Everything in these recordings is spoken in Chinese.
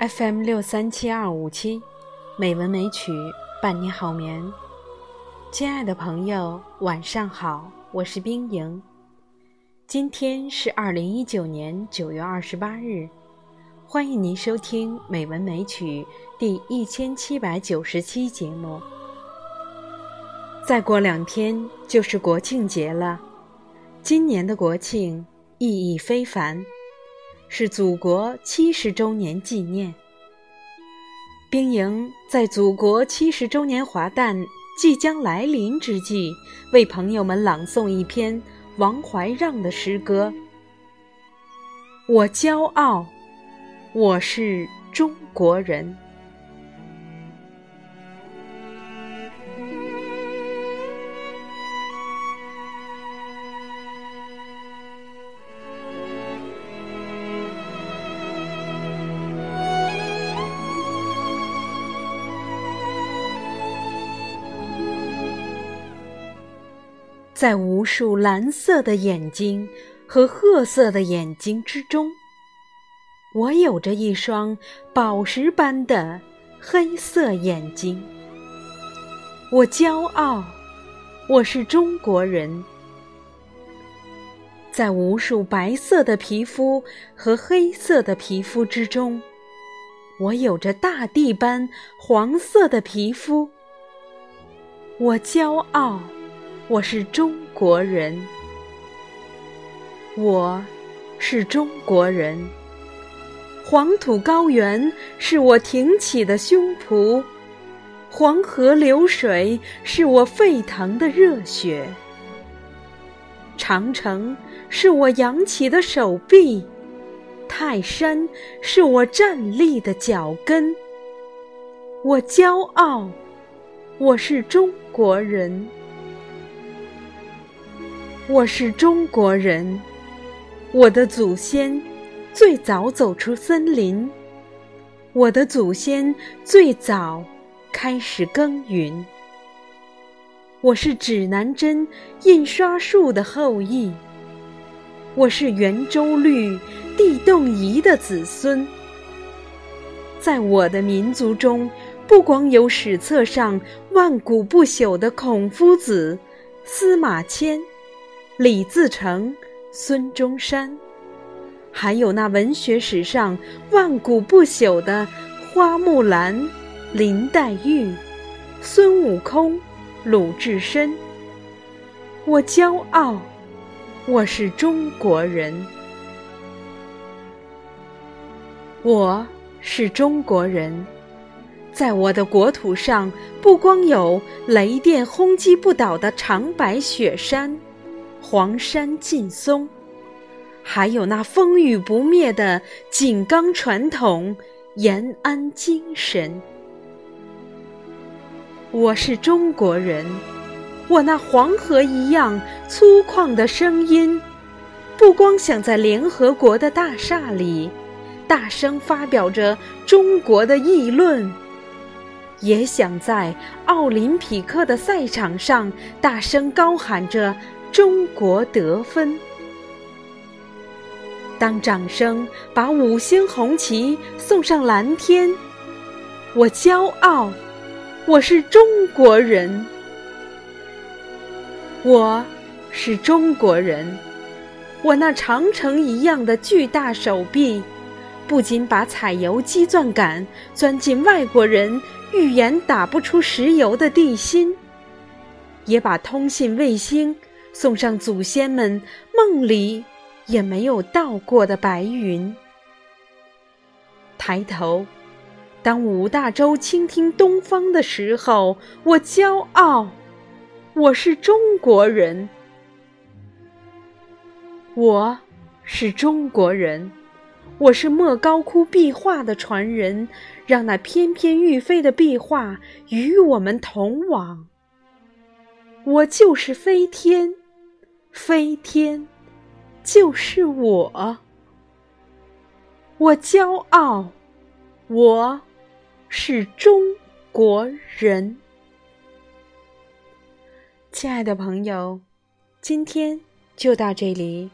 FM 六三七二五七，美文美曲伴你好眠。亲爱的朋友，晚上好，我是冰莹。今天是二零一九年九月二十八日，欢迎您收听《美文美曲》第一千七百九十七节目。再过两天就是国庆节了，今年的国庆意义非凡。是祖国七十周年纪念。兵营在祖国七十周年华诞即将来临之际，为朋友们朗诵一篇王怀让的诗歌。我骄傲，我是中国人。在无数蓝色的眼睛和褐色的眼睛之中，我有着一双宝石般的黑色眼睛。我骄傲，我是中国人。在无数白色的皮肤和黑色的皮肤之中，我有着大地般黄色的皮肤。我骄傲。我是中国人，我是中国人。黄土高原是我挺起的胸脯，黄河流水是我沸腾的热血，长城是我扬起的手臂，泰山是我站立的脚跟。我骄傲，我是中国人。我是中国人，我的祖先最早走出森林，我的祖先最早开始耕耘。我是指南针印刷术的后裔，我是圆周率地动仪的子孙。在我的民族中，不光有史册上万古不朽的孔夫子、司马迁。李自成、孙中山，还有那文学史上万古不朽的花木兰、林黛玉、孙悟空、鲁智深。我骄傲，我是中国人。我是中国人，在我的国土上，不光有雷电轰击不倒的长白雪山。黄山劲松，还有那风雨不灭的井冈传统、延安精神。我是中国人，我那黄河一样粗犷的声音，不光想在联合国的大厦里大声发表着中国的议论，也想在奥林匹克的赛场上大声高喊着。中国得分。当掌声把五星红旗送上蓝天，我骄傲，我是中国人。我是中国人，我那长城一样的巨大手臂，不仅把采油机钻杆钻进外国人预言打不出石油的地心，也把通信卫星。送上祖先们梦里也没有到过的白云。抬头，当五大洲倾听东方的时候，我骄傲，我是中国人。我是中国人，我是莫高窟壁画的传人，让那翩翩欲飞的壁画与我们同往。我就是飞天。飞天，就是我。我骄傲，我是中国人。亲爱的朋友，今天就到这里，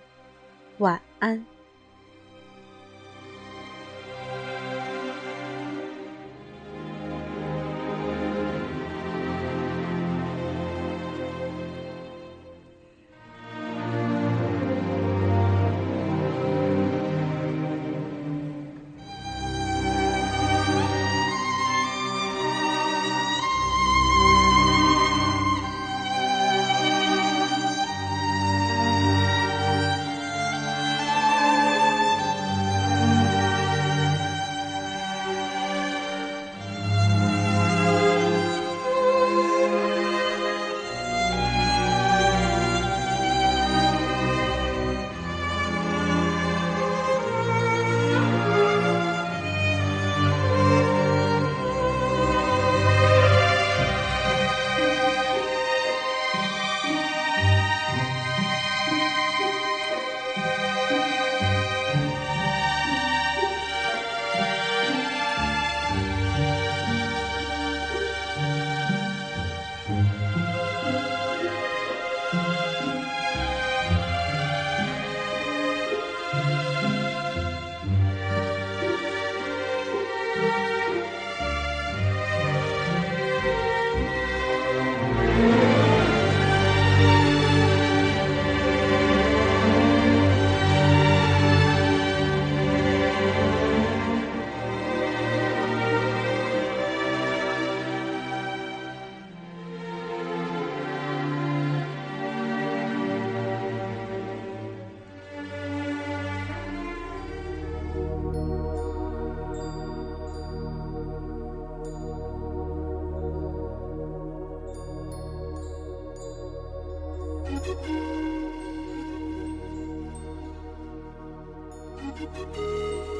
晚安。Thank you.